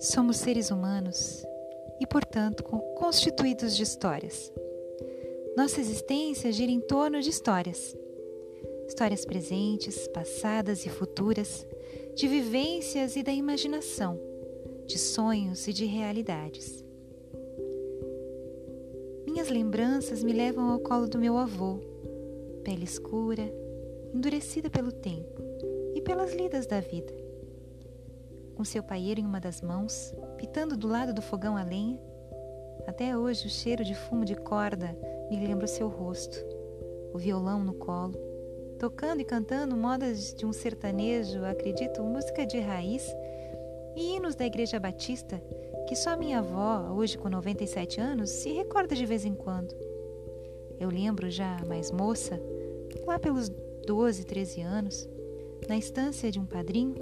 Somos seres humanos e, portanto, constituídos de histórias. Nossa existência gira em torno de histórias. Histórias presentes, passadas e futuras, de vivências e da imaginação, de sonhos e de realidades. Lembranças me levam ao colo do meu avô, pele escura, endurecida pelo tempo e pelas lidas da vida com seu paieiro em uma das mãos, pitando do lado do fogão a lenha. Até hoje o cheiro de fumo de corda me lembra o seu rosto, o violão no colo, tocando e cantando modas de um sertanejo, acredito, música de raiz e hinos da Igreja Batista que só minha avó, hoje com 97 anos, se recorda de vez em quando. Eu lembro já mais moça, lá pelos 12, 13 anos, na estância de um padrinho,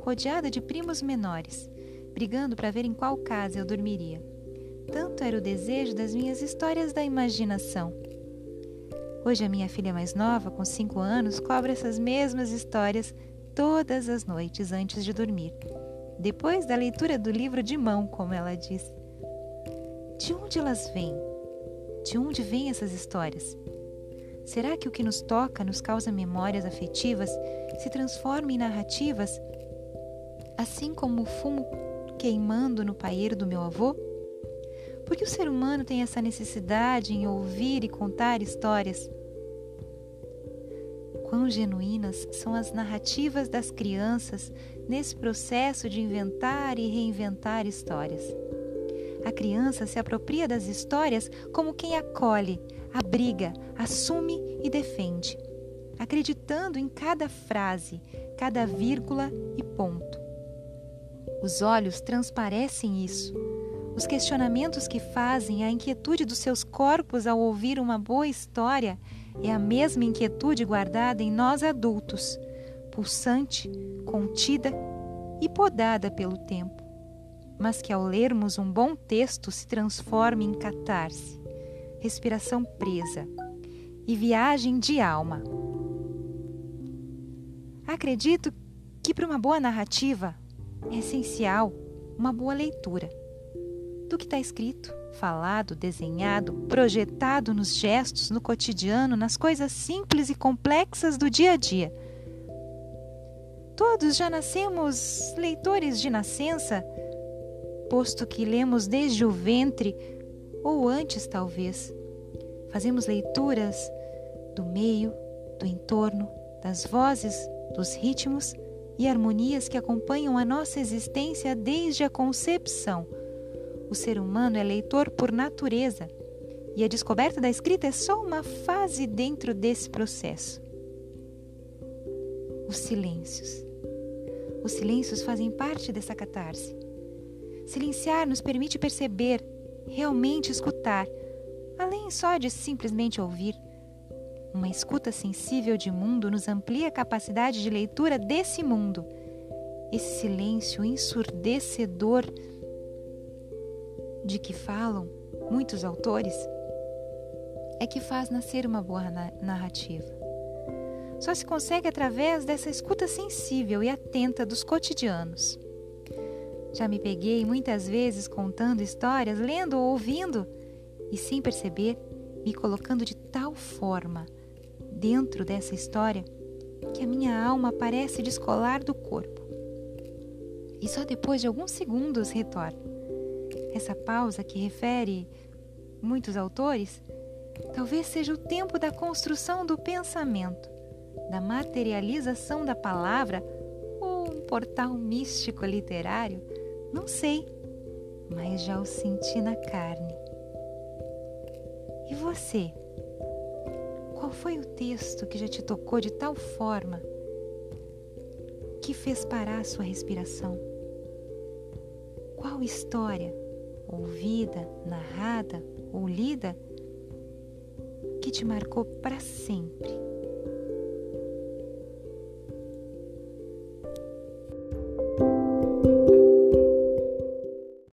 rodeada de primos menores, brigando para ver em qual casa eu dormiria. Tanto era o desejo das minhas histórias da imaginação. Hoje a minha filha mais nova, com cinco anos, cobra essas mesmas histórias todas as noites antes de dormir, depois da leitura do livro de mão, como ela diz. De onde elas vêm? De onde vêm essas histórias? Será que o que nos toca nos causa memórias afetivas se transforma em narrativas assim como o fumo queimando no paeiro do meu avô? Por que o ser humano tem essa necessidade em ouvir e contar histórias? Quão genuínas são as narrativas das crianças nesse processo de inventar e reinventar histórias. A criança se apropria das histórias como quem acolhe, abriga, assume e defende, acreditando em cada frase, cada vírgula e ponto. Os olhos transparecem isso. Os questionamentos que fazem a inquietude dos seus corpos ao ouvir uma boa história é a mesma inquietude guardada em nós adultos, pulsante, contida e podada pelo tempo, mas que ao lermos um bom texto se transforma em catarse, respiração presa e viagem de alma. Acredito que para uma boa narrativa é essencial uma boa leitura do que está escrito, falado, desenhado, projetado nos gestos, no cotidiano, nas coisas simples e complexas do dia a dia. Todos já nascemos leitores de nascença, posto que lemos desde o ventre ou antes, talvez. Fazemos leituras do meio, do entorno, das vozes, dos ritmos e harmonias que acompanham a nossa existência desde a concepção. O ser humano é leitor por natureza e a descoberta da escrita é só uma fase dentro desse processo. Os silêncios. Os silêncios fazem parte dessa catarse. Silenciar nos permite perceber, realmente escutar, além só de simplesmente ouvir. Uma escuta sensível de mundo nos amplia a capacidade de leitura desse mundo. Esse silêncio ensurdecedor de que falam muitos autores é que faz nascer uma boa narrativa. Só se consegue através dessa escuta sensível e atenta dos cotidianos. Já me peguei muitas vezes contando histórias, lendo ou ouvindo, e sem perceber, me colocando de tal forma dentro dessa história que a minha alma parece descolar do corpo. E só depois de alguns segundos retorna. Essa pausa que refere muitos autores, talvez seja o tempo da construção do pensamento, da materialização da palavra ou um portal místico literário, não sei, mas já o senti na carne. E você? Qual foi o texto que já te tocou de tal forma que fez parar a sua respiração? Qual história, ouvida, narrada ou lida, que te marcou para sempre?